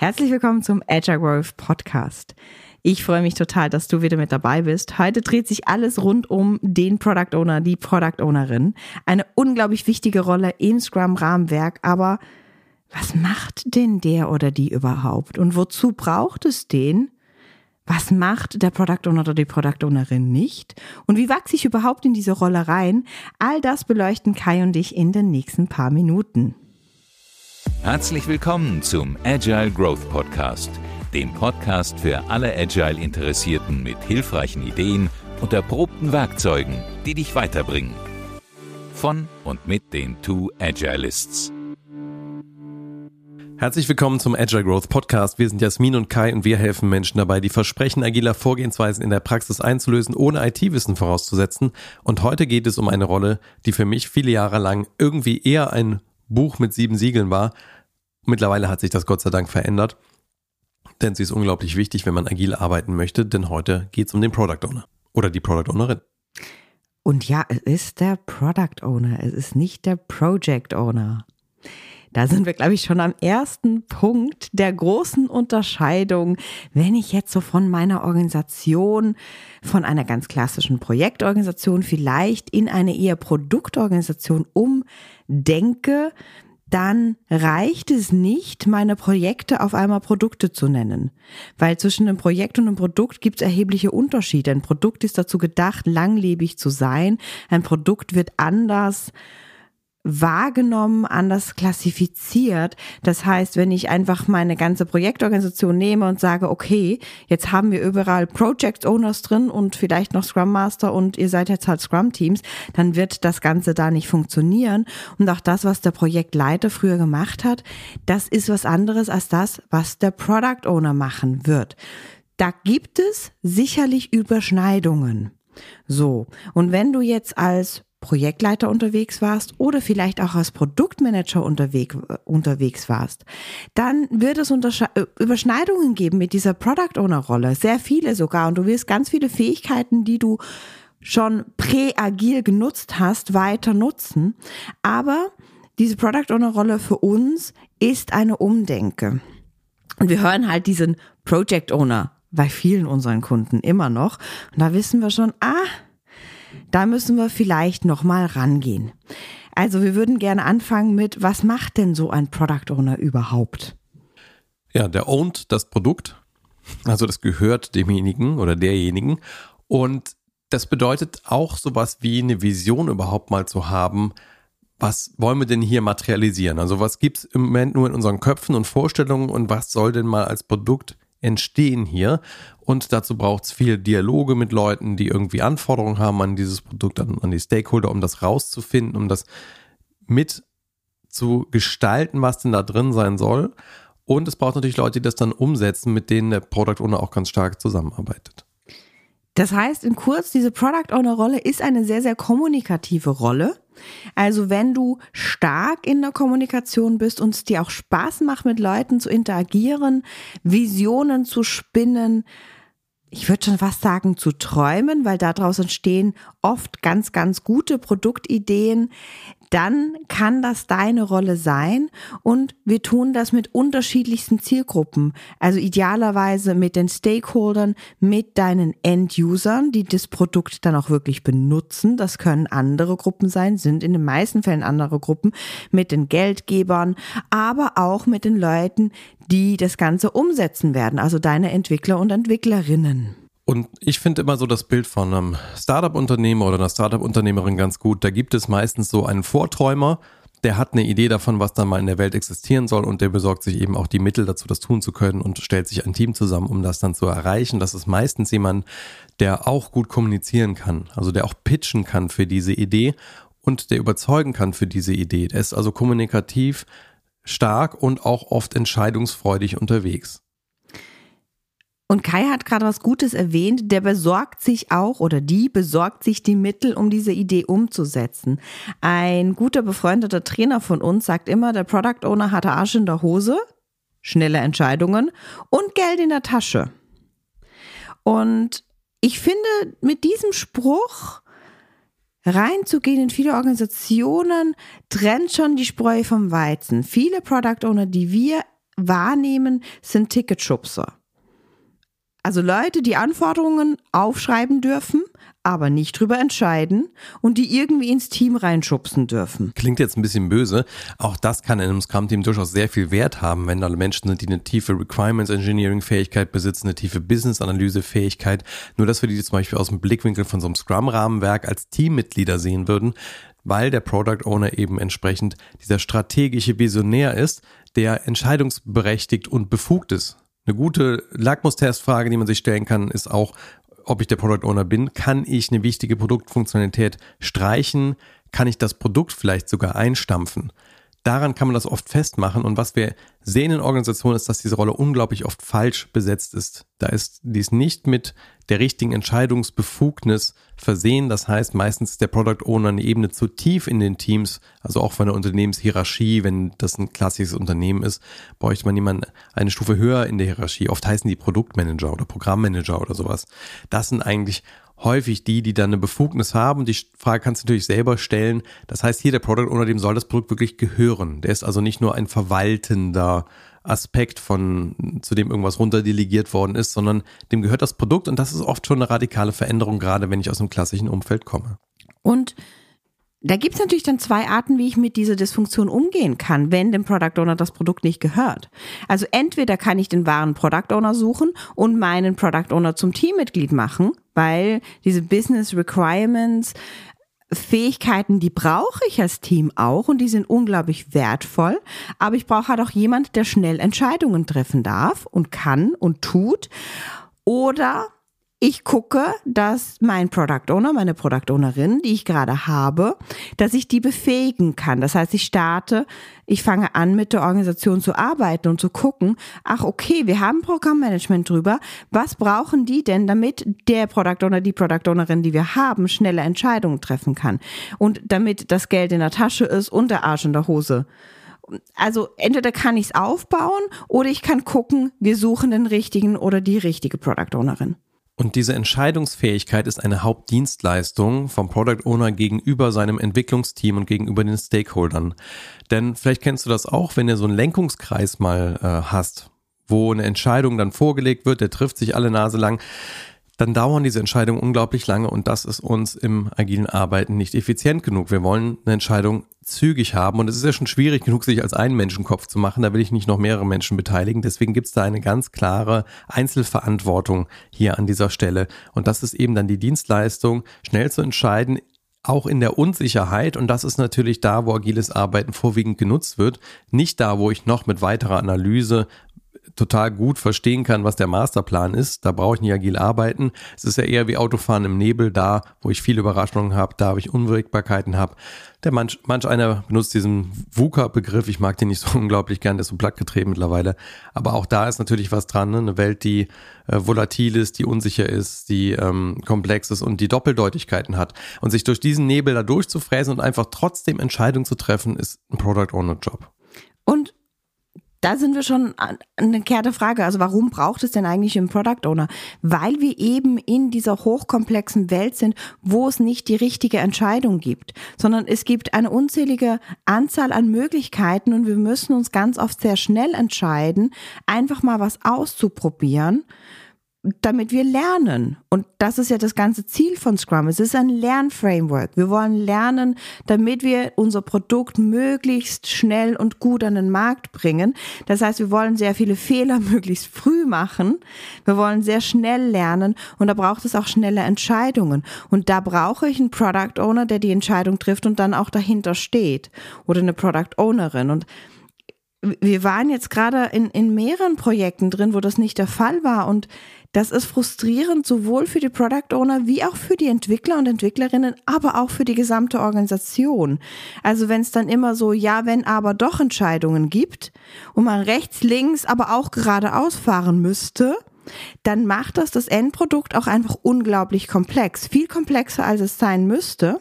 Herzlich willkommen zum Agile Growth Podcast. Ich freue mich total, dass du wieder mit dabei bist. Heute dreht sich alles rund um den Product Owner, die Product Ownerin. Eine unglaublich wichtige Rolle im Scrum-Rahmenwerk, aber was macht denn der oder die überhaupt? Und wozu braucht es den? Was macht der Product Owner oder die Product Ownerin nicht? Und wie wachse ich überhaupt in diese Rolle rein? All das beleuchten Kai und ich in den nächsten paar Minuten. Herzlich willkommen zum Agile Growth Podcast, dem Podcast für alle Agile-Interessierten mit hilfreichen Ideen und erprobten Werkzeugen, die dich weiterbringen. Von und mit den Two Agilists. Herzlich willkommen zum Agile Growth Podcast. Wir sind Jasmin und Kai und wir helfen Menschen dabei, die Versprechen agiler Vorgehensweisen in der Praxis einzulösen, ohne IT-Wissen vorauszusetzen. Und heute geht es um eine Rolle, die für mich viele Jahre lang irgendwie eher ein Buch mit sieben Siegeln war. Mittlerweile hat sich das Gott sei Dank verändert, denn sie ist unglaublich wichtig, wenn man agil arbeiten möchte, denn heute geht es um den Product Owner oder die Product Ownerin. Und ja, es ist der Product Owner, es ist nicht der Project Owner. Da sind wir, glaube ich, schon am ersten Punkt der großen Unterscheidung, wenn ich jetzt so von meiner Organisation, von einer ganz klassischen Projektorganisation vielleicht in eine eher Produktorganisation umdenke, dann reicht es nicht, meine Projekte auf einmal Produkte zu nennen. Weil zwischen einem Projekt und einem Produkt gibt es erhebliche Unterschiede. Ein Produkt ist dazu gedacht, langlebig zu sein. Ein Produkt wird anders wahrgenommen, anders klassifiziert. Das heißt, wenn ich einfach meine ganze Projektorganisation nehme und sage, okay, jetzt haben wir überall Project Owners drin und vielleicht noch Scrum Master und ihr seid jetzt halt Scrum Teams, dann wird das Ganze da nicht funktionieren. Und auch das, was der Projektleiter früher gemacht hat, das ist was anderes als das, was der Product Owner machen wird. Da gibt es sicherlich Überschneidungen. So. Und wenn du jetzt als Projektleiter unterwegs warst oder vielleicht auch als Produktmanager unterwegs, unterwegs warst, dann wird es äh, Überschneidungen geben mit dieser Product Owner Rolle. Sehr viele sogar. Und du wirst ganz viele Fähigkeiten, die du schon präagil genutzt hast, weiter nutzen. Aber diese Product Owner Rolle für uns ist eine Umdenke. Und wir hören halt diesen Project Owner bei vielen unseren Kunden immer noch. Und da wissen wir schon, ah, da müssen wir vielleicht nochmal rangehen. Also wir würden gerne anfangen mit, was macht denn so ein Product Owner überhaupt? Ja, der ownt das Produkt. Also das gehört demjenigen oder derjenigen. Und das bedeutet auch sowas wie eine Vision überhaupt mal zu haben, was wollen wir denn hier materialisieren? Also was gibt es im Moment nur in unseren Köpfen und Vorstellungen und was soll denn mal als Produkt entstehen hier. Und dazu braucht es viel Dialoge mit Leuten, die irgendwie Anforderungen haben an dieses Produkt, an, an die Stakeholder, um das rauszufinden, um das mit zu gestalten, was denn da drin sein soll. Und es braucht natürlich Leute, die das dann umsetzen, mit denen der Product Owner auch ganz stark zusammenarbeitet. Das heißt, in kurz, diese Product Owner Rolle ist eine sehr, sehr kommunikative Rolle. Also wenn du stark in der Kommunikation bist und es dir auch Spaß macht, mit Leuten zu interagieren, Visionen zu spinnen, ich würde schon fast sagen, zu träumen, weil daraus entstehen oft ganz, ganz gute Produktideen, dann kann das deine Rolle sein und wir tun das mit unterschiedlichsten Zielgruppen. Also idealerweise mit den Stakeholdern, mit deinen End-Usern, die das Produkt dann auch wirklich benutzen. Das können andere Gruppen sein, sind in den meisten Fällen andere Gruppen, mit den Geldgebern, aber auch mit den Leuten, die das Ganze umsetzen werden, also deine Entwickler und Entwicklerinnen. Und ich finde immer so das Bild von einem Startup-Unternehmer oder einer Startup-Unternehmerin ganz gut. Da gibt es meistens so einen Vorträumer, der hat eine Idee davon, was dann mal in der Welt existieren soll und der besorgt sich eben auch die Mittel dazu, das tun zu können und stellt sich ein Team zusammen, um das dann zu erreichen. Das ist meistens jemand, der auch gut kommunizieren kann, also der auch pitchen kann für diese Idee und der überzeugen kann für diese Idee. Der ist also kommunikativ stark und auch oft entscheidungsfreudig unterwegs. Und Kai hat gerade was Gutes erwähnt, der besorgt sich auch oder die besorgt sich die Mittel, um diese Idee umzusetzen. Ein guter befreundeter Trainer von uns sagt immer, der Product Owner hat Arsch in der Hose, schnelle Entscheidungen und Geld in der Tasche. Und ich finde, mit diesem Spruch reinzugehen in viele Organisationen trennt schon die Spreu vom Weizen. Viele Product Owner, die wir wahrnehmen, sind Ticketschubser. Also Leute, die Anforderungen aufschreiben dürfen, aber nicht drüber entscheiden und die irgendwie ins Team reinschubsen dürfen. Klingt jetzt ein bisschen böse. Auch das kann in einem Scrum-Team durchaus sehr viel Wert haben, wenn da Menschen sind, die eine tiefe Requirements Engineering-Fähigkeit besitzen, eine tiefe Business-Analyse-Fähigkeit. Nur, dass wir die zum Beispiel aus dem Blickwinkel von so einem Scrum-Rahmenwerk als Teammitglieder sehen würden, weil der Product Owner eben entsprechend dieser strategische Visionär ist, der entscheidungsberechtigt und befugt ist. Eine gute Lackmustestfrage, die man sich stellen kann, ist auch, ob ich der Product Owner bin. Kann ich eine wichtige Produktfunktionalität streichen? Kann ich das Produkt vielleicht sogar einstampfen? Daran kann man das oft festmachen. Und was wir sehen in Organisationen ist, dass diese Rolle unglaublich oft falsch besetzt ist. Da ist dies nicht mit der richtigen Entscheidungsbefugnis versehen. Das heißt, meistens ist der Product Owner eine Ebene zu tief in den Teams, also auch von der Unternehmenshierarchie, wenn das ein klassisches Unternehmen ist, bräuchte man jemanden eine Stufe höher in der Hierarchie. Oft heißen die Produktmanager oder Programmmanager oder sowas. Das sind eigentlich häufig die, die dann eine Befugnis haben. Die Frage kannst du natürlich selber stellen. Das heißt, hier der Product Owner, dem soll das Produkt wirklich gehören. Der ist also nicht nur ein verwaltender Aspekt von, zu dem irgendwas runterdelegiert worden ist, sondern dem gehört das Produkt und das ist oft schon eine radikale Veränderung, gerade wenn ich aus einem klassischen Umfeld komme. Und da gibt es natürlich dann zwei Arten, wie ich mit dieser Dysfunktion umgehen kann, wenn dem Product Owner das Produkt nicht gehört. Also entweder kann ich den wahren Product Owner suchen und meinen Product Owner zum Teammitglied machen, weil diese Business Requirements Fähigkeiten, die brauche ich als Team auch und die sind unglaublich wertvoll. Aber ich brauche halt auch jemand, der schnell Entscheidungen treffen darf und kann und tut. Oder ich gucke, dass mein Product Owner, meine Product Ownerin, die ich gerade habe, dass ich die befähigen kann. Das heißt, ich starte, ich fange an, mit der Organisation zu arbeiten und zu gucken, ach okay, wir haben Programmmanagement drüber. Was brauchen die denn, damit der Product Owner, die Product Ownerin, die wir haben, schnelle Entscheidungen treffen kann? Und damit das Geld in der Tasche ist und der Arsch in der Hose also entweder kann ich es aufbauen oder ich kann gucken, wir suchen den richtigen oder die richtige Product Ownerin. Und diese Entscheidungsfähigkeit ist eine Hauptdienstleistung vom Product Owner gegenüber seinem Entwicklungsteam und gegenüber den Stakeholdern. Denn vielleicht kennst du das auch, wenn du so einen Lenkungskreis mal äh, hast, wo eine Entscheidung dann vorgelegt wird, der trifft sich alle Nase lang dann dauern diese Entscheidungen unglaublich lange und das ist uns im agilen Arbeiten nicht effizient genug. Wir wollen eine Entscheidung zügig haben und es ist ja schon schwierig genug, sich als einen Menschenkopf zu machen. Da will ich nicht noch mehrere Menschen beteiligen. Deswegen gibt es da eine ganz klare Einzelverantwortung hier an dieser Stelle und das ist eben dann die Dienstleistung, schnell zu entscheiden, auch in der Unsicherheit, und das ist natürlich da, wo agiles Arbeiten vorwiegend genutzt wird, nicht da, wo ich noch mit weiterer Analyse total gut verstehen kann, was der Masterplan ist. Da brauche ich nicht agil arbeiten. Es ist ja eher wie Autofahren im Nebel, da, wo ich viele Überraschungen habe, da, wo ich Unwägbarkeiten habe. Der manch, manch einer benutzt diesen VUCA-Begriff. Ich mag den nicht so unglaublich gern, der ist so plattgetreten mittlerweile. Aber auch da ist natürlich was dran. Ne? Eine Welt, die äh, volatil ist, die unsicher ist, die ähm, komplex ist und die Doppeldeutigkeiten hat. Und sich durch diesen Nebel da durchzufräsen und einfach trotzdem Entscheidungen zu treffen, ist ein Product Owner Job. Da sind wir schon an eine kehrte Frage. Also warum braucht es denn eigentlich einen Product Owner? Weil wir eben in dieser hochkomplexen Welt sind, wo es nicht die richtige Entscheidung gibt, sondern es gibt eine unzählige Anzahl an Möglichkeiten und wir müssen uns ganz oft sehr schnell entscheiden, einfach mal was auszuprobieren damit wir lernen. Und das ist ja das ganze Ziel von Scrum. Es ist ein Lernframework. Wir wollen lernen, damit wir unser Produkt möglichst schnell und gut an den Markt bringen. Das heißt, wir wollen sehr viele Fehler möglichst früh machen. Wir wollen sehr schnell lernen und da braucht es auch schnelle Entscheidungen. Und da brauche ich einen Product Owner, der die Entscheidung trifft und dann auch dahinter steht. Oder eine Product Ownerin. Und wir waren jetzt gerade in, in mehreren Projekten drin, wo das nicht der Fall war. Und das ist frustrierend sowohl für die Product Owner wie auch für die Entwickler und Entwicklerinnen, aber auch für die gesamte Organisation. Also wenn es dann immer so ja, wenn aber doch Entscheidungen gibt und man rechts, links, aber auch geradeaus fahren müsste, dann macht das das Endprodukt auch einfach unglaublich komplex. Viel komplexer, als es sein müsste.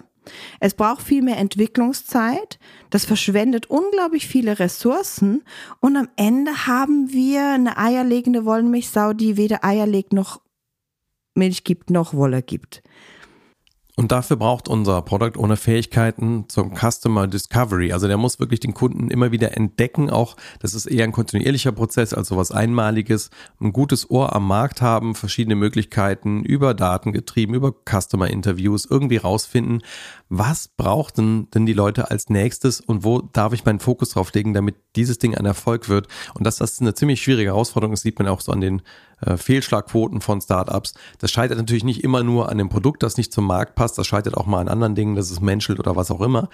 Es braucht viel mehr Entwicklungszeit, das verschwendet unglaublich viele Ressourcen und am Ende haben wir eine eierlegende Wollmilchsau, die weder Eier legt noch Milch gibt noch Wolle gibt. Und dafür braucht unser Product Owner Fähigkeiten zum Customer Discovery. Also der muss wirklich den Kunden immer wieder entdecken. Auch das ist eher ein kontinuierlicher Prozess als sowas Einmaliges. Ein gutes Ohr am Markt haben, verschiedene Möglichkeiten über Daten getrieben, über Customer Interviews irgendwie rausfinden, was brauchten denn die Leute als nächstes und wo darf ich meinen Fokus drauf legen, damit dieses Ding ein Erfolg wird. Und dass das eine ziemlich schwierige Herausforderung ist, sieht man auch so an den äh, Fehlschlagquoten von Startups. Das scheitert natürlich nicht immer nur an dem Produkt, das nicht zum Markt passt. Das scheitert auch mal an anderen Dingen, dass es menschelt oder was auch immer.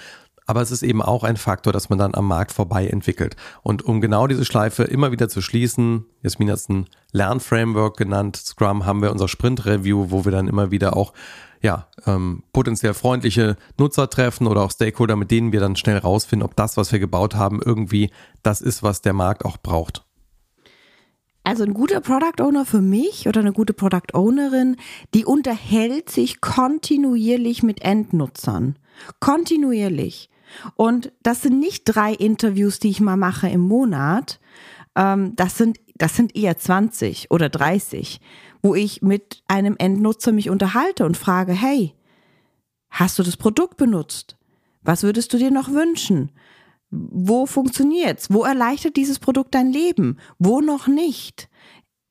Aber es ist eben auch ein Faktor, dass man dann am Markt vorbei entwickelt. Und um genau diese Schleife immer wieder zu schließen, Jasmin hat es ein Lernframework genannt, Scrum haben wir unser Sprint-Review, wo wir dann immer wieder auch ja, ähm, potenziell freundliche Nutzer treffen oder auch Stakeholder, mit denen wir dann schnell rausfinden, ob das, was wir gebaut haben, irgendwie das ist, was der Markt auch braucht. Also ein guter Product Owner für mich oder eine gute Product Ownerin, die unterhält sich kontinuierlich mit Endnutzern. Kontinuierlich. Und das sind nicht drei Interviews, die ich mal mache im Monat. Ähm, das sind, das sind eher 20 oder 30, wo ich mit einem Endnutzer mich unterhalte und frage, hey, hast du das Produkt benutzt? Was würdest du dir noch wünschen? Wo funktioniert's? Wo erleichtert dieses Produkt dein Leben? Wo noch nicht?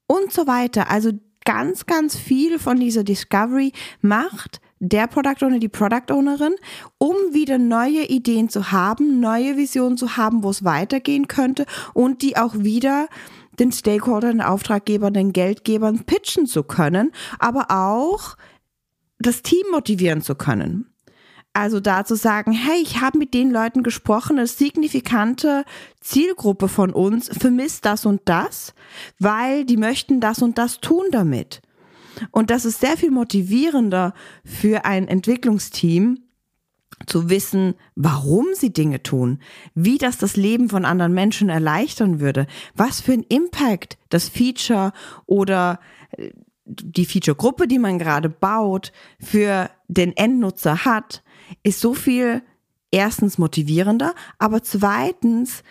Und so weiter. Also ganz, ganz viel von dieser Discovery macht der Product Owner, die Product Ownerin, um wieder neue Ideen zu haben, neue Visionen zu haben, wo es weitergehen könnte und die auch wieder den Stakeholdern, den Auftraggebern, den Geldgebern pitchen zu können, aber auch das Team motivieren zu können. Also da zu sagen, hey, ich habe mit den Leuten gesprochen, eine signifikante Zielgruppe von uns vermisst das und das, weil die möchten das und das tun damit. Und das ist sehr viel motivierender für ein Entwicklungsteam, zu wissen, warum sie Dinge tun, wie das das Leben von anderen Menschen erleichtern würde, was für ein Impact das Feature oder äh, die Feature-Gruppe, die man gerade baut, für den Endnutzer hat, ist so viel erstens motivierender, aber zweitens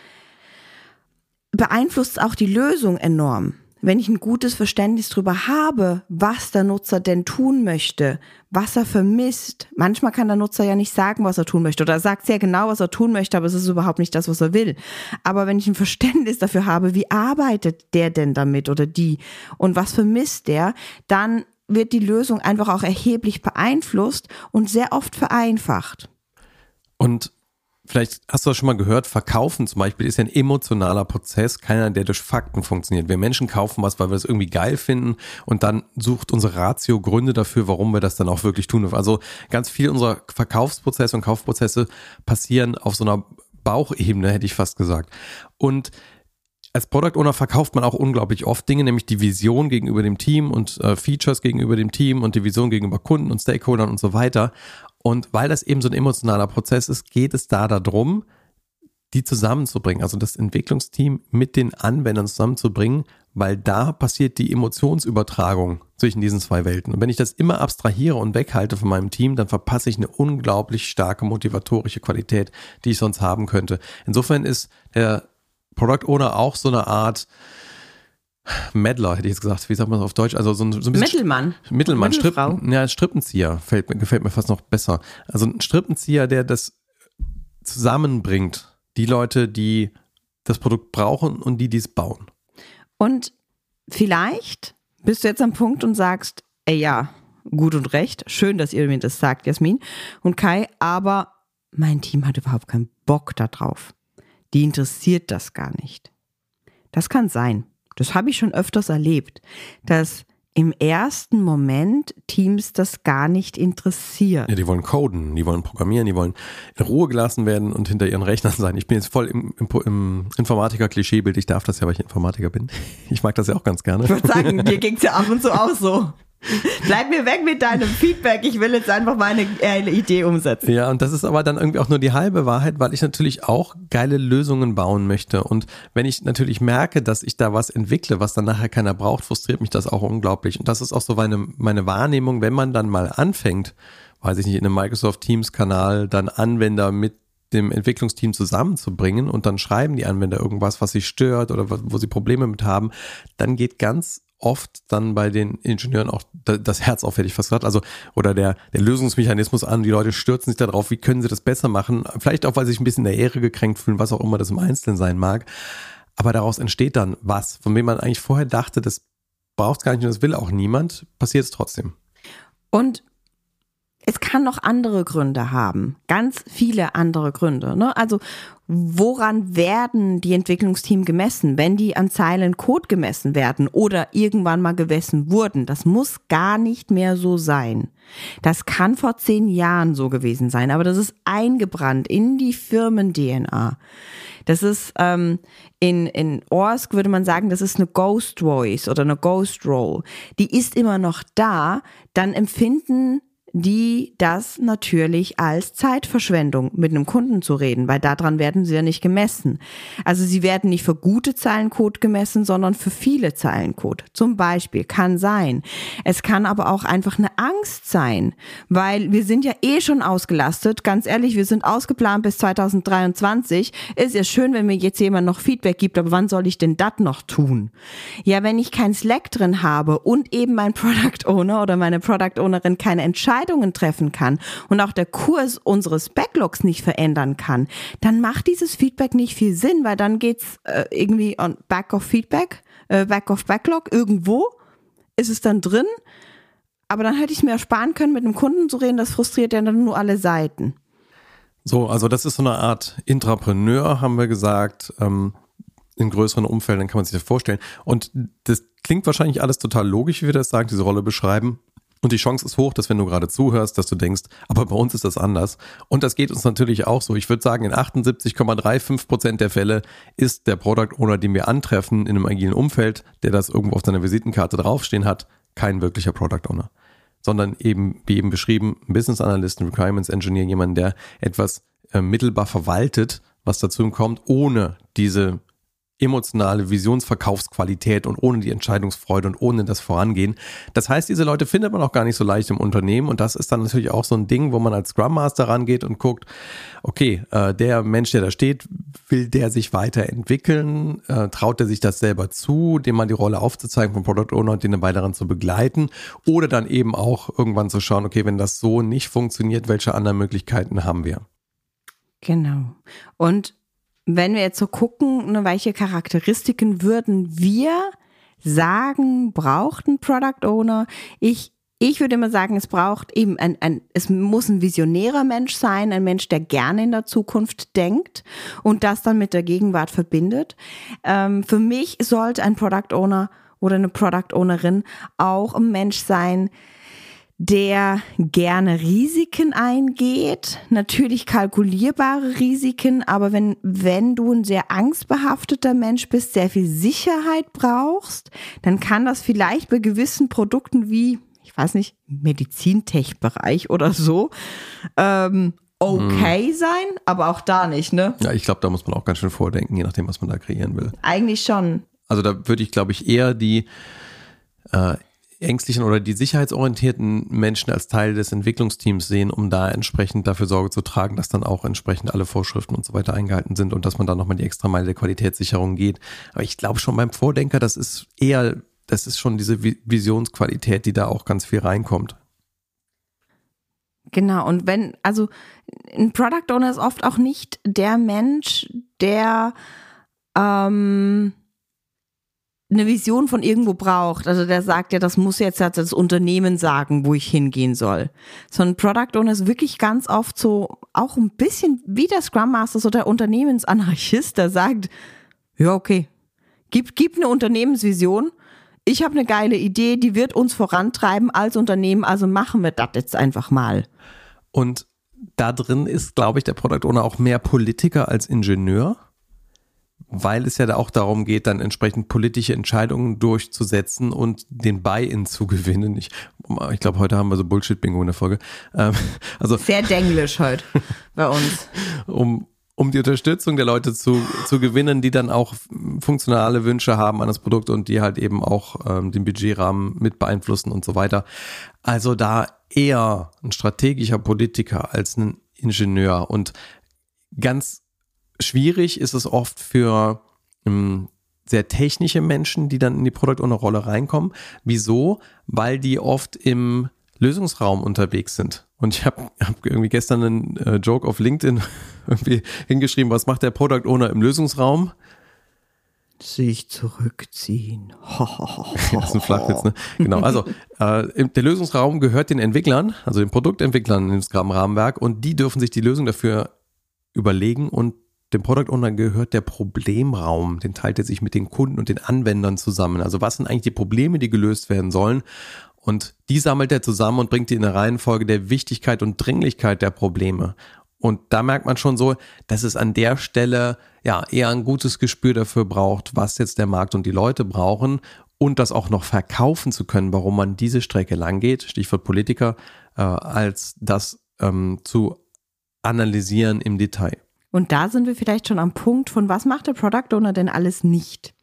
beeinflusst auch die Lösung enorm. Wenn ich ein gutes Verständnis darüber habe, was der Nutzer denn tun möchte, was er vermisst. Manchmal kann der Nutzer ja nicht sagen, was er tun möchte oder er sagt sehr genau, was er tun möchte, aber es ist überhaupt nicht das, was er will. Aber wenn ich ein Verständnis dafür habe, wie arbeitet der denn damit oder die und was vermisst der, dann wird die Lösung einfach auch erheblich beeinflusst und sehr oft vereinfacht. Und vielleicht hast du das schon mal gehört, Verkaufen zum Beispiel ist ein emotionaler Prozess, keiner, der durch Fakten funktioniert. Wir Menschen kaufen was, weil wir es irgendwie geil finden und dann sucht unsere Ratio Gründe dafür, warum wir das dann auch wirklich tun. Also ganz viel unserer Verkaufsprozesse und Kaufprozesse passieren auf so einer Bauchebene, hätte ich fast gesagt. Und als Product Owner verkauft man auch unglaublich oft Dinge, nämlich die Vision gegenüber dem Team und äh, Features gegenüber dem Team und die Vision gegenüber Kunden und Stakeholdern und so weiter. Und weil das eben so ein emotionaler Prozess ist, geht es da darum, die zusammenzubringen, also das Entwicklungsteam mit den Anwendern zusammenzubringen, weil da passiert die Emotionsübertragung zwischen diesen zwei Welten. Und wenn ich das immer abstrahiere und weghalte von meinem Team, dann verpasse ich eine unglaublich starke motivatorische Qualität, die ich sonst haben könnte. Insofern ist der Product Owner auch so eine Art Meddler, hätte ich jetzt gesagt. Wie sagt man das auf Deutsch? Also so ein, so ein bisschen Mittelmann. Mittelmann, Strippen, ja, Strippenzieher fällt, gefällt mir fast noch besser. Also ein Strippenzieher, der das zusammenbringt. Die Leute, die das Produkt brauchen und die dies bauen. Und vielleicht bist du jetzt am Punkt und sagst, ey ja, gut und recht, schön, dass ihr mir das sagt, Jasmin und Kai, aber mein Team hat überhaupt keinen Bock darauf die interessiert das gar nicht. Das kann sein. Das habe ich schon öfters erlebt, dass im ersten Moment Teams das gar nicht interessiert. Ja, die wollen coden, die wollen programmieren, die wollen in Ruhe gelassen werden und hinter ihren Rechnern sein. Ich bin jetzt voll im, im, im Informatiker-Klischeebild. Ich darf das ja, weil ich Informatiker bin. Ich mag das ja auch ganz gerne. Ich würde sagen, dir ging es ja ab und zu auch so. Bleib mir weg mit deinem Feedback. Ich will jetzt einfach meine Idee umsetzen. Ja, und das ist aber dann irgendwie auch nur die halbe Wahrheit, weil ich natürlich auch geile Lösungen bauen möchte. Und wenn ich natürlich merke, dass ich da was entwickle, was dann nachher keiner braucht, frustriert mich das auch unglaublich. Und das ist auch so meine, meine Wahrnehmung, wenn man dann mal anfängt, weiß ich nicht, in einem Microsoft Teams Kanal dann Anwender mit dem Entwicklungsteam zusammenzubringen und dann schreiben die Anwender irgendwas, was sie stört oder wo sie Probleme mit haben, dann geht ganz oft dann bei den Ingenieuren auch das Herz auf, hätte ich fast gesagt. Also, oder der, der Lösungsmechanismus an. Die Leute stürzen sich darauf, wie können sie das besser machen? Vielleicht auch, weil sie sich ein bisschen in der Ehre gekränkt fühlen, was auch immer das im Einzelnen sein mag. Aber daraus entsteht dann was, von dem man eigentlich vorher dachte, das braucht gar nicht und das will auch niemand, passiert es trotzdem. Und es kann noch andere Gründe haben, ganz viele andere Gründe. Ne? Also woran werden die Entwicklungsteam gemessen, wenn die an Zeilen Code gemessen werden oder irgendwann mal gemessen wurden? Das muss gar nicht mehr so sein. Das kann vor zehn Jahren so gewesen sein, aber das ist eingebrannt in die Firmen-DNA. Das ist ähm, in, in Orsk würde man sagen, das ist eine Ghost Voice oder eine Ghost Roll. Die ist immer noch da, dann empfinden die das natürlich als Zeitverschwendung mit einem Kunden zu reden, weil daran werden sie ja nicht gemessen. Also sie werden nicht für gute Zeilencode gemessen, sondern für viele Zeilencode. Zum Beispiel kann sein. Es kann aber auch einfach eine Angst sein, weil wir sind ja eh schon ausgelastet. Ganz ehrlich, wir sind ausgeplant bis 2023. Ist ja schön, wenn mir jetzt jemand noch Feedback gibt, aber wann soll ich denn das noch tun? Ja, wenn ich kein Slack drin habe und eben mein Product Owner oder meine Product Ownerin keine Entscheidung Entscheidungen treffen kann und auch der Kurs unseres Backlogs nicht verändern kann, dann macht dieses Feedback nicht viel Sinn, weil dann geht's äh, irgendwie on Back of Feedback, äh, Back of Backlog irgendwo ist es dann drin. Aber dann hätte ich mir ersparen können, mit einem Kunden zu reden, das frustriert ja dann nur alle Seiten. So, also das ist so eine Art Intrapreneur, haben wir gesagt. Ähm, in größeren Umfeldern kann man sich das vorstellen. Und das klingt wahrscheinlich alles total logisch, wie wir das sagen, diese Rolle beschreiben. Und die Chance ist hoch, dass wenn du gerade zuhörst, dass du denkst, aber bei uns ist das anders. Und das geht uns natürlich auch so. Ich würde sagen, in 78,35 Prozent der Fälle ist der Product Owner, den wir antreffen in einem agilen Umfeld, der das irgendwo auf seiner Visitenkarte draufstehen hat, kein wirklicher Product Owner. Sondern eben, wie eben beschrieben, ein Business Analyst, ein Requirements Engineer, jemand, der etwas äh, mittelbar verwaltet, was dazu kommt, ohne diese emotionale Visionsverkaufsqualität und ohne die Entscheidungsfreude und ohne das Vorangehen. Das heißt, diese Leute findet man auch gar nicht so leicht im Unternehmen und das ist dann natürlich auch so ein Ding, wo man als Scrum Master rangeht und guckt, okay, äh, der Mensch, der da steht, will der sich weiterentwickeln? Äh, traut er sich das selber zu, dem mal die Rolle aufzuzeigen vom Product Owner und den dabei daran zu begleiten? Oder dann eben auch irgendwann zu schauen, okay, wenn das so nicht funktioniert, welche anderen Möglichkeiten haben wir? Genau. Und wenn wir jetzt so gucken, ne, welche Charakteristiken würden wir sagen, braucht ein Product Owner? Ich, ich würde immer sagen, es braucht eben ein, ein, es muss ein visionärer Mensch sein, ein Mensch, der gerne in der Zukunft denkt und das dann mit der Gegenwart verbindet. Ähm, für mich sollte ein Product Owner oder eine Product Ownerin auch ein Mensch sein, der gerne Risiken eingeht, natürlich kalkulierbare Risiken, aber wenn, wenn du ein sehr angstbehafteter Mensch bist, sehr viel Sicherheit brauchst, dann kann das vielleicht bei gewissen Produkten wie, ich weiß nicht, Medizintech-Bereich oder so, ähm, okay hm. sein, aber auch da nicht, ne? Ja, ich glaube, da muss man auch ganz schön vordenken, je nachdem, was man da kreieren will. Eigentlich schon. Also da würde ich, glaube ich, eher die äh, ängstlichen oder die sicherheitsorientierten Menschen als Teil des Entwicklungsteams sehen, um da entsprechend dafür Sorge zu tragen, dass dann auch entsprechend alle Vorschriften und so weiter eingehalten sind und dass man da nochmal die extra Meile der Qualitätssicherung geht. Aber ich glaube schon beim Vordenker, das ist eher, das ist schon diese Visionsqualität, die da auch ganz viel reinkommt. Genau, und wenn, also ein Product Owner ist oft auch nicht der Mensch, der ähm, eine Vision von irgendwo braucht. Also der sagt ja, das muss jetzt das Unternehmen sagen, wo ich hingehen soll. So ein Product Owner ist wirklich ganz oft so auch ein bisschen wie der Scrum Master, so der Unternehmensanarchist, der sagt, ja, okay, gib, gib eine Unternehmensvision. Ich habe eine geile Idee, die wird uns vorantreiben als Unternehmen, also machen wir das jetzt einfach mal. Und da drin ist, glaube ich, der Product Owner auch mehr Politiker als Ingenieur weil es ja da auch darum geht, dann entsprechend politische Entscheidungen durchzusetzen und den Buy-in zu gewinnen. Ich, ich glaube, heute haben wir so Bullshit-Bingo in der Folge. Ähm, also, Sehr denglisch heute bei uns. Um, um die Unterstützung der Leute zu, zu gewinnen, die dann auch funktionale Wünsche haben an das Produkt und die halt eben auch ähm, den Budgetrahmen mit beeinflussen und so weiter. Also da eher ein strategischer Politiker als ein Ingenieur und ganz schwierig ist es oft für ähm, sehr technische Menschen, die dann in die Product Owner Rolle reinkommen. Wieso? Weil die oft im Lösungsraum unterwegs sind. Und ich habe hab irgendwie gestern einen äh, Joke auf LinkedIn irgendwie hingeschrieben, was macht der Product Owner im Lösungsraum? Sich zurückziehen. das ist ein Flachwitz, ne? Genau. Also äh, der Lösungsraum gehört den Entwicklern, also den Produktentwicklern im Scrum-Rahmenwerk und die dürfen sich die Lösung dafür überlegen und dem Product Owner gehört der Problemraum. Den teilt er sich mit den Kunden und den Anwendern zusammen. Also was sind eigentlich die Probleme, die gelöst werden sollen? Und die sammelt er zusammen und bringt die in der Reihenfolge der Wichtigkeit und Dringlichkeit der Probleme. Und da merkt man schon so, dass es an der Stelle ja eher ein gutes Gespür dafür braucht, was jetzt der Markt und die Leute brauchen und das auch noch verkaufen zu können, warum man diese Strecke lang geht, Stichwort Politiker, äh, als das ähm, zu analysieren im Detail. Und da sind wir vielleicht schon am Punkt von, was macht der Product Owner denn alles nicht?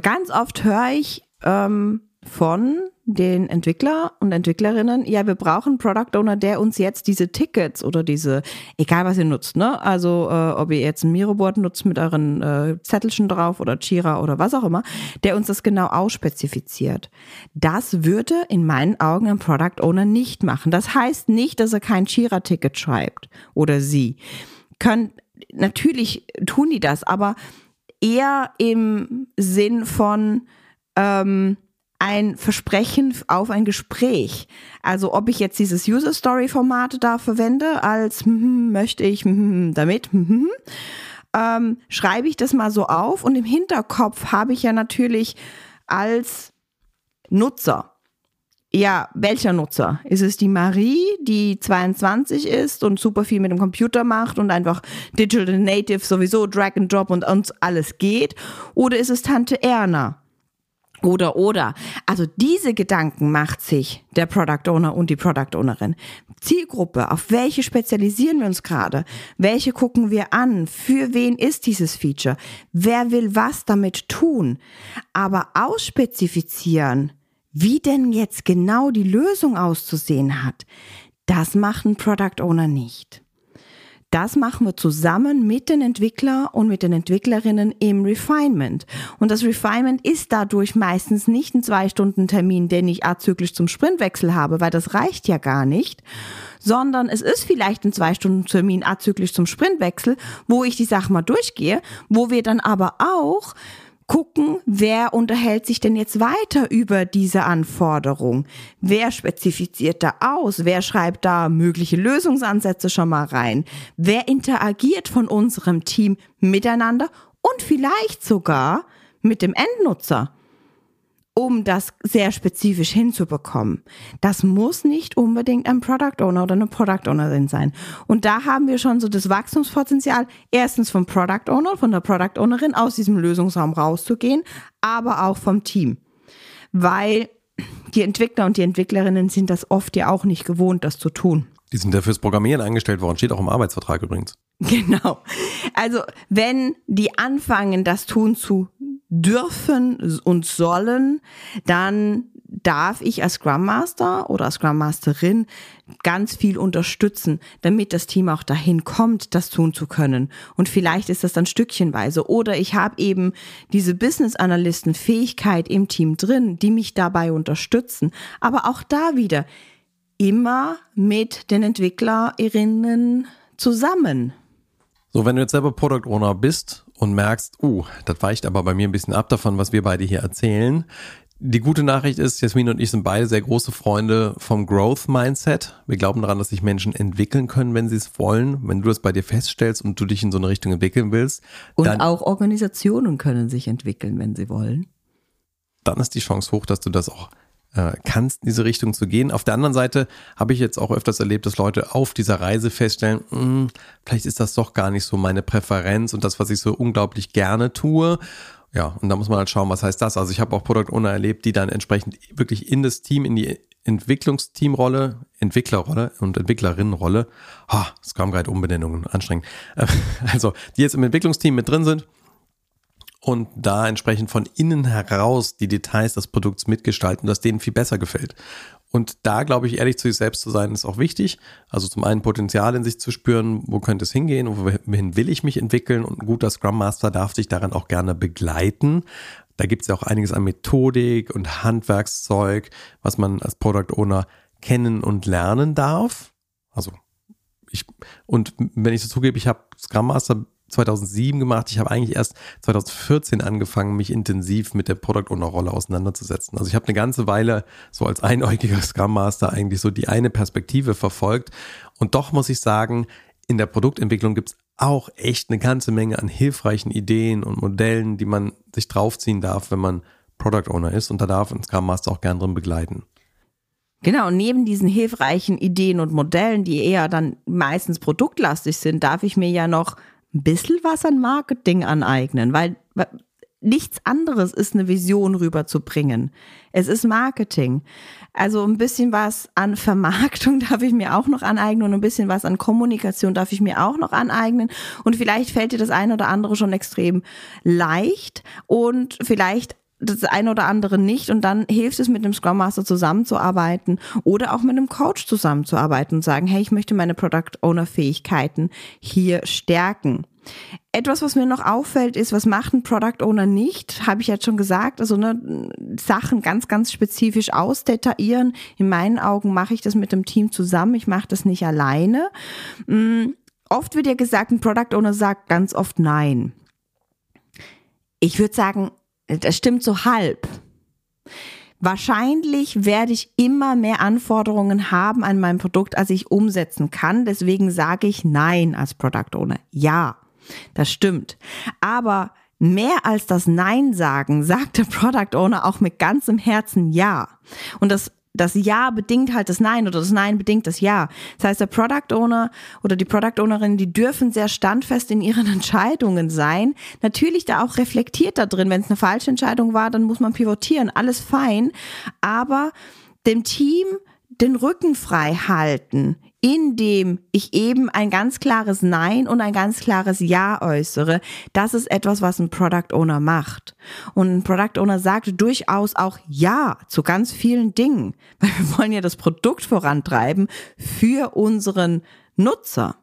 Ganz oft höre ich ähm, von den Entwickler und Entwicklerinnen, ja, wir brauchen Product Owner, der uns jetzt diese Tickets oder diese, egal was ihr nutzt, ne? Also äh, ob ihr jetzt ein Miroboard nutzt mit euren äh, Zettelchen drauf oder Jira oder was auch immer, der uns das genau ausspezifiziert. Das würde in meinen Augen ein Product Owner nicht machen. Das heißt nicht, dass er kein Jira-Ticket schreibt oder sie. Können, natürlich tun die das, aber eher im Sinn von ähm, ein Versprechen auf ein Gespräch. Also ob ich jetzt dieses User Story Format da verwende als hm, möchte ich hm, damit hm, ähm, schreibe ich das mal so auf und im Hinterkopf habe ich ja natürlich als Nutzer ja, welcher Nutzer? Ist es die Marie, die 22 ist und super viel mit dem Computer macht und einfach Digital Native sowieso Drag and Drop und uns alles geht? Oder ist es Tante Erna? Oder, oder. Also diese Gedanken macht sich der Product Owner und die Product Ownerin. Zielgruppe, auf welche spezialisieren wir uns gerade? Welche gucken wir an? Für wen ist dieses Feature? Wer will was damit tun? Aber ausspezifizieren, wie denn jetzt genau die Lösung auszusehen hat, das macht ein Product Owner nicht. Das machen wir zusammen mit den Entwickler und mit den Entwicklerinnen im Refinement. Und das Refinement ist dadurch meistens nicht ein Zwei-Stunden-Termin, den ich azyklisch zum Sprintwechsel habe, weil das reicht ja gar nicht, sondern es ist vielleicht ein Zwei-Stunden-Termin azyklisch zum Sprintwechsel, wo ich die Sache mal durchgehe, wo wir dann aber auch gucken, wer unterhält sich denn jetzt weiter über diese Anforderung? Wer spezifiziert da aus? Wer schreibt da mögliche Lösungsansätze schon mal rein? Wer interagiert von unserem Team miteinander und vielleicht sogar mit dem Endnutzer? Um das sehr spezifisch hinzubekommen. Das muss nicht unbedingt ein Product Owner oder eine Product Ownerin sein. Und da haben wir schon so das Wachstumspotenzial, erstens vom Product Owner, von der Product Ownerin aus diesem Lösungsraum rauszugehen, aber auch vom Team. Weil die Entwickler und die Entwicklerinnen sind das oft ja auch nicht gewohnt, das zu tun. Die sind ja fürs Programmieren eingestellt worden, steht auch im Arbeitsvertrag übrigens. Genau. Also wenn die anfangen, das tun zu dürfen und sollen, dann darf ich als Scrum Master oder als Scrum Masterin ganz viel unterstützen, damit das Team auch dahin kommt, das tun zu können. Und vielleicht ist das dann stückchenweise. Oder ich habe eben diese Business Analysten Fähigkeit im Team drin, die mich dabei unterstützen. Aber auch da wieder immer mit den Entwicklerinnen zusammen. So, wenn du jetzt selber Product Owner bist und merkst, uh, das weicht aber bei mir ein bisschen ab davon, was wir beide hier erzählen. Die gute Nachricht ist, Jasmin und ich sind beide sehr große Freunde vom Growth Mindset. Wir glauben daran, dass sich Menschen entwickeln können, wenn sie es wollen. Wenn du das bei dir feststellst und du dich in so eine Richtung entwickeln willst. Und auch Organisationen können sich entwickeln, wenn sie wollen. Dann ist die Chance hoch, dass du das auch äh, kannst, in diese Richtung zu gehen. Auf der anderen Seite habe ich jetzt auch öfters erlebt, dass Leute auf dieser Reise feststellen, mh, hm, vielleicht ist das doch gar nicht so meine Präferenz und das, was ich so unglaublich gerne tue. Ja, und da muss man halt schauen, was heißt das. Also ich habe auch Product Owner erlebt, die dann entsprechend wirklich in das Team, in die Entwicklungsteamrolle, Entwicklerrolle und Entwicklerinnenrolle, oh, Scrum Guide Umbenennungen, anstrengend. Also, die jetzt im Entwicklungsteam mit drin sind und da entsprechend von innen heraus die Details des Produkts mitgestalten, das denen viel besser gefällt. Und da glaube ich, ehrlich zu sich selbst zu sein, ist auch wichtig. Also zum einen Potenzial in sich zu spüren, wo könnte es hingehen und wohin will ich mich entwickeln. Und ein guter Scrum Master darf sich daran auch gerne begleiten. Da gibt es ja auch einiges an Methodik und Handwerkszeug, was man als Product Owner kennen und lernen darf. Also ich, und wenn ich so zugebe, ich habe Scrum Master 2007 gemacht. Ich habe eigentlich erst 2014 angefangen, mich intensiv mit der Product Owner Rolle auseinanderzusetzen. Also ich habe eine ganze Weile so als einäugiger Scrum Master eigentlich so die eine Perspektive verfolgt. Und doch muss ich sagen, in der Produktentwicklung gibt es auch echt eine ganze Menge an hilfreichen Ideen und Modellen, die man sich draufziehen darf, wenn man Product Owner ist. Und da darf ein Scrum Master auch gern drin begleiten. Genau, neben diesen hilfreichen Ideen und Modellen, die eher dann meistens produktlastig sind, darf ich mir ja noch ein bisschen was an Marketing aneignen, weil nichts anderes ist eine Vision rüberzubringen. Es ist Marketing. Also ein bisschen was an Vermarktung darf ich mir auch noch aneignen und ein bisschen was an Kommunikation darf ich mir auch noch aneignen. Und vielleicht fällt dir das eine oder andere schon extrem leicht und vielleicht das eine oder andere nicht und dann hilft es mit einem Scrum Master zusammenzuarbeiten oder auch mit einem Coach zusammenzuarbeiten und sagen, hey, ich möchte meine Product Owner Fähigkeiten hier stärken. Etwas, was mir noch auffällt, ist, was macht ein Product Owner nicht? Habe ich jetzt schon gesagt. Also ne, Sachen ganz, ganz spezifisch ausdetaillieren. In meinen Augen mache ich das mit dem Team zusammen. Ich mache das nicht alleine. Mm, oft wird ja gesagt, ein Product Owner sagt ganz oft Nein. Ich würde sagen, das stimmt so halb. Wahrscheinlich werde ich immer mehr Anforderungen haben an mein Produkt, als ich umsetzen kann. Deswegen sage ich Nein als Product Owner. Ja, das stimmt. Aber mehr als das Nein sagen, sagt der Product Owner auch mit ganzem Herzen Ja. Und das das Ja bedingt halt das Nein oder das Nein bedingt das Ja. Das heißt, der Product Owner oder die Product Ownerin, die dürfen sehr standfest in ihren Entscheidungen sein. Natürlich da auch reflektiert da drin. Wenn es eine falsche Entscheidung war, dann muss man pivotieren. Alles fein. Aber dem Team den Rücken frei halten, indem ich eben ein ganz klares Nein und ein ganz klares Ja äußere. Das ist etwas, was ein Product Owner macht. Und ein Product Owner sagt durchaus auch Ja zu ganz vielen Dingen, weil wir wollen ja das Produkt vorantreiben für unseren Nutzer.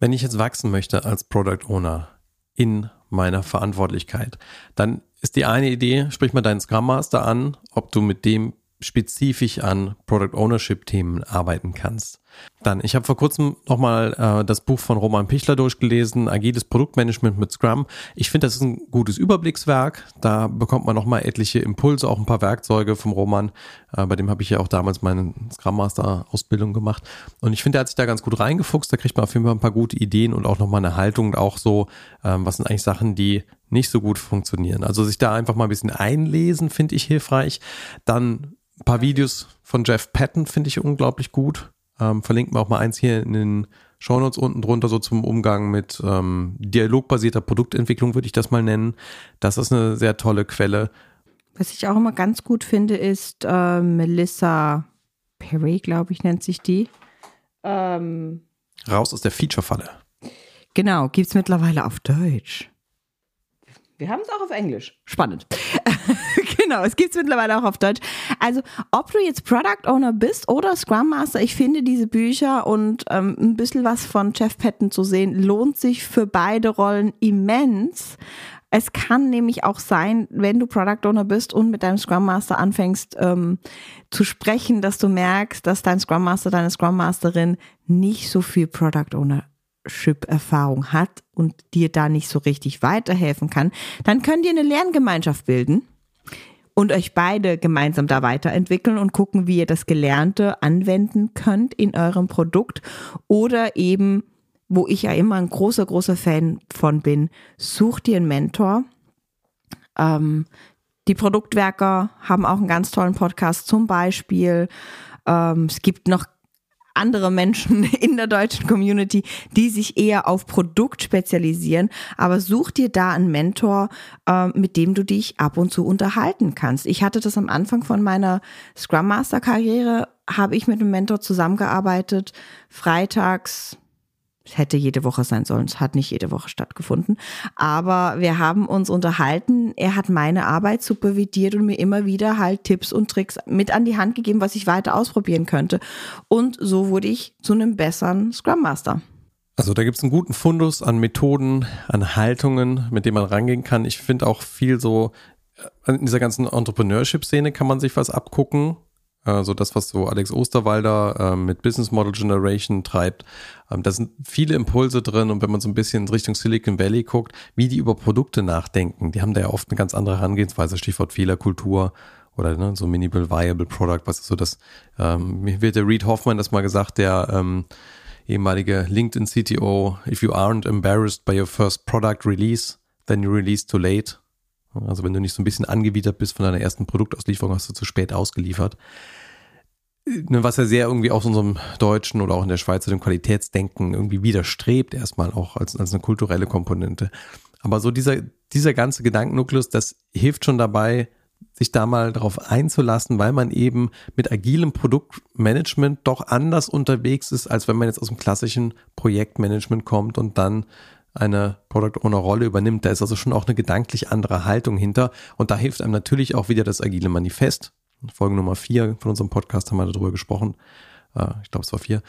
Wenn ich jetzt wachsen möchte als Product Owner in meiner Verantwortlichkeit, dann ist die eine Idee, sprich mal deinen Scrum Master an, ob du mit dem spezifisch an Product Ownership Themen arbeiten kannst. Dann, ich habe vor kurzem nochmal äh, das Buch von Roman Pichler durchgelesen, Agiles Produktmanagement mit Scrum. Ich finde, das ist ein gutes Überblickswerk. Da bekommt man nochmal etliche Impulse, auch ein paar Werkzeuge vom Roman. Äh, bei dem habe ich ja auch damals meine Scrum Master Ausbildung gemacht. Und ich finde, er hat sich da ganz gut reingefuchst. Da kriegt man auf jeden Fall ein paar gute Ideen und auch nochmal eine Haltung und auch so, ähm, was sind eigentlich Sachen, die nicht so gut funktionieren. Also sich da einfach mal ein bisschen einlesen, finde ich hilfreich. Dann ein paar Videos von Jeff Patton finde ich unglaublich gut. Ähm, verlinken wir auch mal eins hier in den Shownotes unten drunter, so zum Umgang mit ähm, dialogbasierter Produktentwicklung, würde ich das mal nennen. Das ist eine sehr tolle Quelle. Was ich auch immer ganz gut finde, ist äh, Melissa Perry, glaube ich, nennt sich die. Ähm, Raus aus der Feature-Falle. Genau, gibt es mittlerweile auf Deutsch. Wir haben es auch auf Englisch. Spannend. genau, es gibt es mittlerweile auch auf Deutsch. Also, ob du jetzt Product Owner bist oder Scrum Master, ich finde diese Bücher und ähm, ein bisschen was von Jeff Patton zu sehen, lohnt sich für beide Rollen immens. Es kann nämlich auch sein, wenn du Product Owner bist und mit deinem Scrum Master anfängst ähm, zu sprechen, dass du merkst, dass dein Scrum Master, deine Scrum Masterin nicht so viel Product Owner Leadership-Erfahrung hat und dir da nicht so richtig weiterhelfen kann, dann könnt ihr eine Lerngemeinschaft bilden und euch beide gemeinsam da weiterentwickeln und gucken, wie ihr das Gelernte anwenden könnt in eurem Produkt oder eben, wo ich ja immer ein großer, großer Fan von bin, sucht ihr einen Mentor. Ähm, die Produktwerker haben auch einen ganz tollen Podcast zum Beispiel. Ähm, es gibt noch andere Menschen in der deutschen Community, die sich eher auf Produkt spezialisieren. Aber such dir da einen Mentor, äh, mit dem du dich ab und zu unterhalten kannst. Ich hatte das am Anfang von meiner Scrum Master Karriere, habe ich mit einem Mentor zusammengearbeitet, freitags hätte jede Woche sein sollen. Es hat nicht jede Woche stattgefunden. Aber wir haben uns unterhalten. Er hat meine Arbeit supervidiert und mir immer wieder halt Tipps und Tricks mit an die Hand gegeben, was ich weiter ausprobieren könnte. Und so wurde ich zu einem besseren Scrum Master. Also da gibt es einen guten Fundus an Methoden, an Haltungen, mit denen man rangehen kann. Ich finde auch viel so, äh, in dieser ganzen Entrepreneurship-Szene kann man sich was abgucken. Also das, was so Alex Osterwalder äh, mit Business Model Generation treibt. Ähm, da sind viele Impulse drin und wenn man so ein bisschen in Richtung Silicon Valley guckt, wie die über Produkte nachdenken, die haben da ja oft eine ganz andere Herangehensweise, Stichwort Fehlerkultur oder ne, so Minimal Viable Product, was ist so das, ähm, wird der Reed Hoffman das mal gesagt, der ähm, ehemalige LinkedIn CTO, if you aren't embarrassed by your first product release, then you release too late. Also wenn du nicht so ein bisschen angewidert bist von deiner ersten Produktauslieferung, hast du zu spät ausgeliefert. Ne, was ja sehr irgendwie aus unserem Deutschen oder auch in der Schweizer dem Qualitätsdenken irgendwie widerstrebt, erstmal auch als, als eine kulturelle Komponente. Aber so dieser, dieser ganze Gedankennukleus, das hilft schon dabei, sich da mal darauf einzulassen, weil man eben mit agilem Produktmanagement doch anders unterwegs ist, als wenn man jetzt aus dem klassischen Projektmanagement kommt und dann eine Product Owner Rolle übernimmt. Da ist also schon auch eine gedanklich andere Haltung hinter. Und da hilft einem natürlich auch wieder das agile Manifest. Folge Nummer vier von unserem Podcast haben wir darüber gesprochen. Äh, ich glaube, es war vier.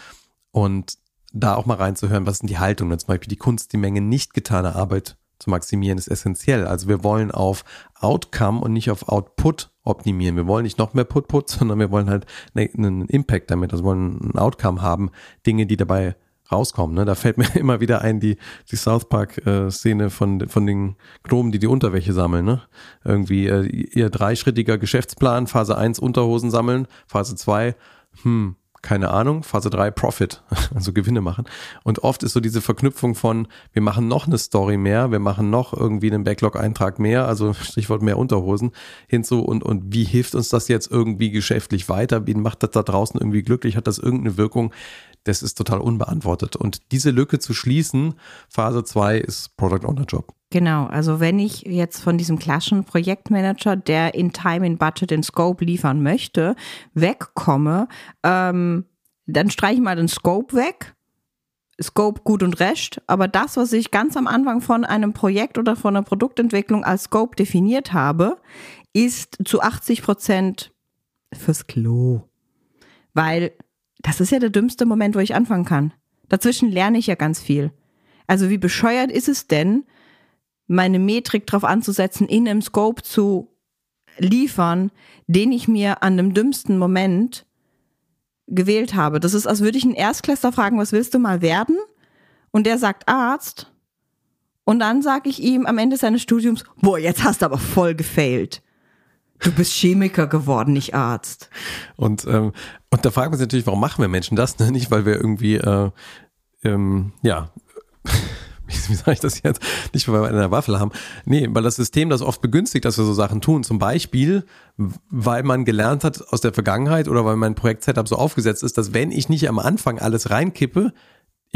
Und da auch mal reinzuhören, was sind die Haltungen. Zum Beispiel die Kunst, die Menge nicht getaner Arbeit zu maximieren, ist essentiell. Also wir wollen auf Outcome und nicht auf Output optimieren. Wir wollen nicht noch mehr Put-Put, sondern wir wollen halt einen Impact damit, also wollen ein Outcome haben, Dinge, die dabei rauskommen. Ne? Da fällt mir immer wieder ein die, die South Park-Szene äh, von, von den Gnomen, die die Unterwäsche sammeln. Ne? Irgendwie äh, ihr dreischrittiger Geschäftsplan, Phase 1 Unterhosen sammeln, Phase 2, hm, keine Ahnung, Phase 3 Profit, also Gewinne machen. Und oft ist so diese Verknüpfung von, wir machen noch eine Story mehr, wir machen noch irgendwie einen Backlog-Eintrag mehr, also Stichwort mehr Unterhosen hinzu und, und wie hilft uns das jetzt irgendwie geschäftlich weiter? Wie macht das da draußen irgendwie glücklich? Hat das irgendeine Wirkung? Das ist total unbeantwortet. Und diese Lücke zu schließen, Phase 2 ist Product Owner Job. Genau, also wenn ich jetzt von diesem klassischen Projektmanager, der in Time, in Budget, in Scope liefern möchte, wegkomme, ähm, dann streiche ich mal den Scope weg. Scope gut und recht, aber das, was ich ganz am Anfang von einem Projekt oder von einer Produktentwicklung als Scope definiert habe, ist zu 80 Prozent fürs Klo. Weil das ist ja der dümmste Moment, wo ich anfangen kann. Dazwischen lerne ich ja ganz viel. Also wie bescheuert ist es denn, meine Metrik drauf anzusetzen, in einem Scope zu liefern, den ich mir an dem dümmsten Moment gewählt habe. Das ist, als würde ich einen Erstklässler fragen, was willst du mal werden? Und der sagt Arzt. Und dann sage ich ihm am Ende seines Studiums, boah, jetzt hast du aber voll gefailt. Du bist Chemiker geworden, nicht Arzt. Und, ähm, und da fragt man sich natürlich, warum machen wir Menschen das? Ne? Nicht, weil wir irgendwie, äh, ähm, ja, wie sage ich das jetzt? Nicht, weil wir eine Waffel haben. Nee, weil das System das oft begünstigt, dass wir so Sachen tun. Zum Beispiel, weil man gelernt hat aus der Vergangenheit oder weil mein Projekt-Setup so aufgesetzt ist, dass wenn ich nicht am Anfang alles reinkippe,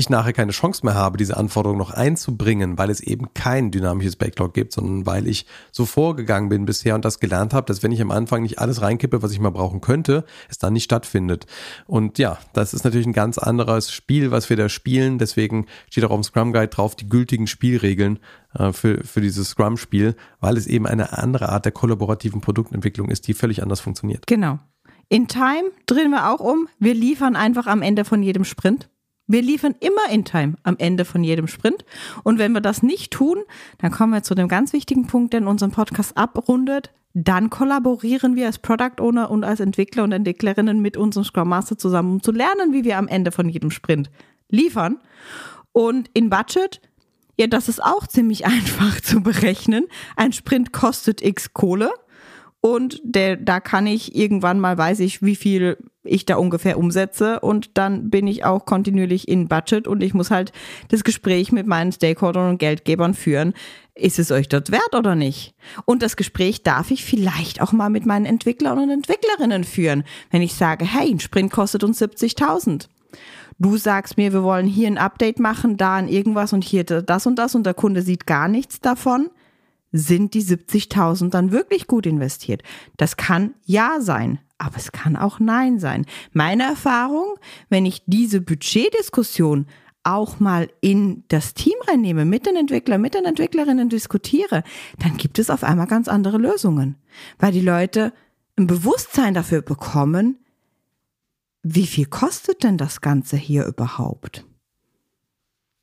ich nachher keine Chance mehr habe, diese Anforderung noch einzubringen, weil es eben kein dynamisches Backlog gibt, sondern weil ich so vorgegangen bin bisher und das gelernt habe, dass wenn ich am Anfang nicht alles reinkippe, was ich mal brauchen könnte, es dann nicht stattfindet. Und ja, das ist natürlich ein ganz anderes Spiel, was wir da spielen. Deswegen steht auch dem Scrum Guide drauf die gültigen Spielregeln äh, für, für dieses Scrum-Spiel, weil es eben eine andere Art der kollaborativen Produktentwicklung ist, die völlig anders funktioniert. Genau. In Time drehen wir auch um. Wir liefern einfach am Ende von jedem Sprint. Wir liefern immer in Time am Ende von jedem Sprint. Und wenn wir das nicht tun, dann kommen wir zu dem ganz wichtigen Punkt, der in unserem Podcast abrundet. Dann kollaborieren wir als Product Owner und als Entwickler und Entwicklerinnen mit unserem Scrum Master zusammen, um zu lernen, wie wir am Ende von jedem Sprint liefern. Und in Budget, ja, das ist auch ziemlich einfach zu berechnen. Ein Sprint kostet x Kohle. Und der, da kann ich irgendwann mal, weiß ich, wie viel ich da ungefähr umsetze und dann bin ich auch kontinuierlich in Budget und ich muss halt das Gespräch mit meinen Stakeholdern und Geldgebern führen. Ist es euch dort wert oder nicht? Und das Gespräch darf ich vielleicht auch mal mit meinen Entwicklern und Entwicklerinnen führen, wenn ich sage, hey, ein Sprint kostet uns 70.000. Du sagst mir, wir wollen hier ein Update machen, da an irgendwas und hier das und das und der Kunde sieht gar nichts davon sind die 70.000 dann wirklich gut investiert? Das kann ja sein, aber es kann auch nein sein. Meine Erfahrung, wenn ich diese Budgetdiskussion auch mal in das Team reinnehme, mit den Entwicklern, mit den Entwicklerinnen diskutiere, dann gibt es auf einmal ganz andere Lösungen. Weil die Leute ein Bewusstsein dafür bekommen, wie viel kostet denn das Ganze hier überhaupt?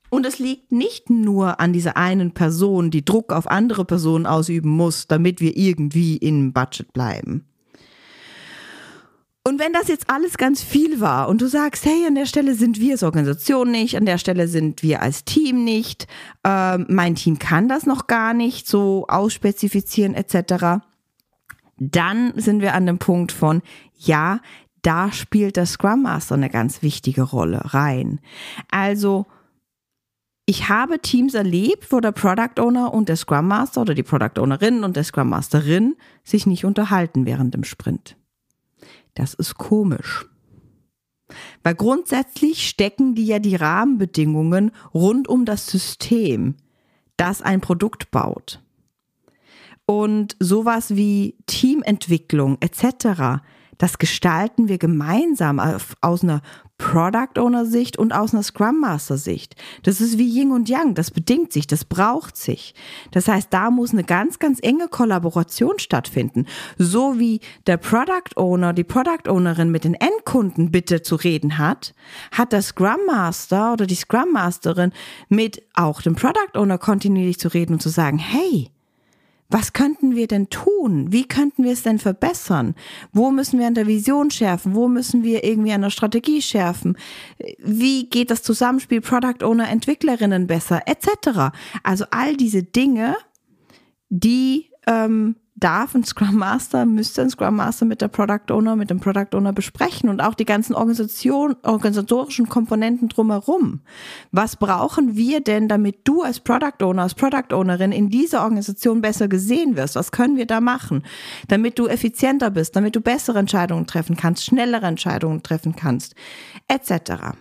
Und es liegt nicht nur an dieser einen Person, die Druck auf andere Personen ausüben muss, damit wir irgendwie im Budget bleiben. Und wenn das jetzt alles ganz viel war und du sagst, hey, an der Stelle sind wir als Organisation nicht, an der Stelle sind wir als Team nicht, äh, mein Team kann das noch gar nicht so ausspezifizieren etc., dann sind wir an dem Punkt von, ja, da spielt der Scrum Master eine ganz wichtige Rolle rein. Also, ich habe Teams erlebt, wo der Product Owner und der Scrum Master oder die Product Ownerin und der Scrum Masterin sich nicht unterhalten während dem Sprint. Das ist komisch. Weil grundsätzlich stecken die ja die Rahmenbedingungen rund um das System, das ein Produkt baut. Und sowas wie Teamentwicklung etc., das gestalten wir gemeinsam aus einer Product Owner Sicht und aus einer Scrum Master Sicht. Das ist wie Yin und Yang, das bedingt sich, das braucht sich. Das heißt, da muss eine ganz, ganz enge Kollaboration stattfinden. So wie der Product Owner, die Product Ownerin mit den Endkunden bitte zu reden hat, hat der Scrum Master oder die Scrum Masterin mit auch dem Product Owner kontinuierlich zu reden und zu sagen, hey, was könnten wir denn tun? Wie könnten wir es denn verbessern? Wo müssen wir an der Vision schärfen? Wo müssen wir irgendwie an der Strategie schärfen? Wie geht das Zusammenspiel Product Owner, Entwicklerinnen besser, etc. Also all diese Dinge, die ähm, darf ein Scrum Master, müsste ein Scrum Master mit der Product Owner, mit dem Product Owner besprechen und auch die ganzen Organisation, organisatorischen Komponenten drumherum. Was brauchen wir denn, damit du als Product Owner, als Product Ownerin in dieser Organisation besser gesehen wirst? Was können wir da machen, damit du effizienter bist, damit du bessere Entscheidungen treffen kannst, schnellere Entscheidungen treffen kannst, etc.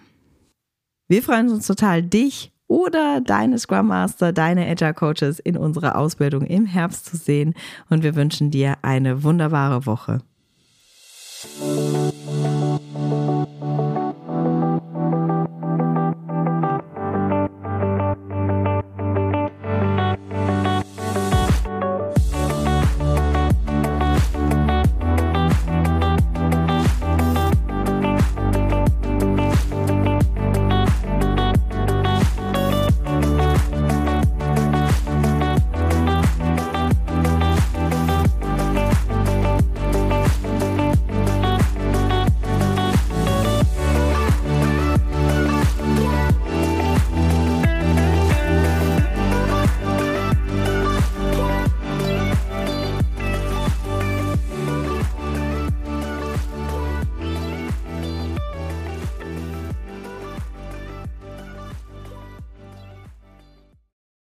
Wir freuen uns total, dich oder deine Scrum Master, deine Agile Coaches in unserer Ausbildung im Herbst zu sehen. Und wir wünschen dir eine wunderbare Woche.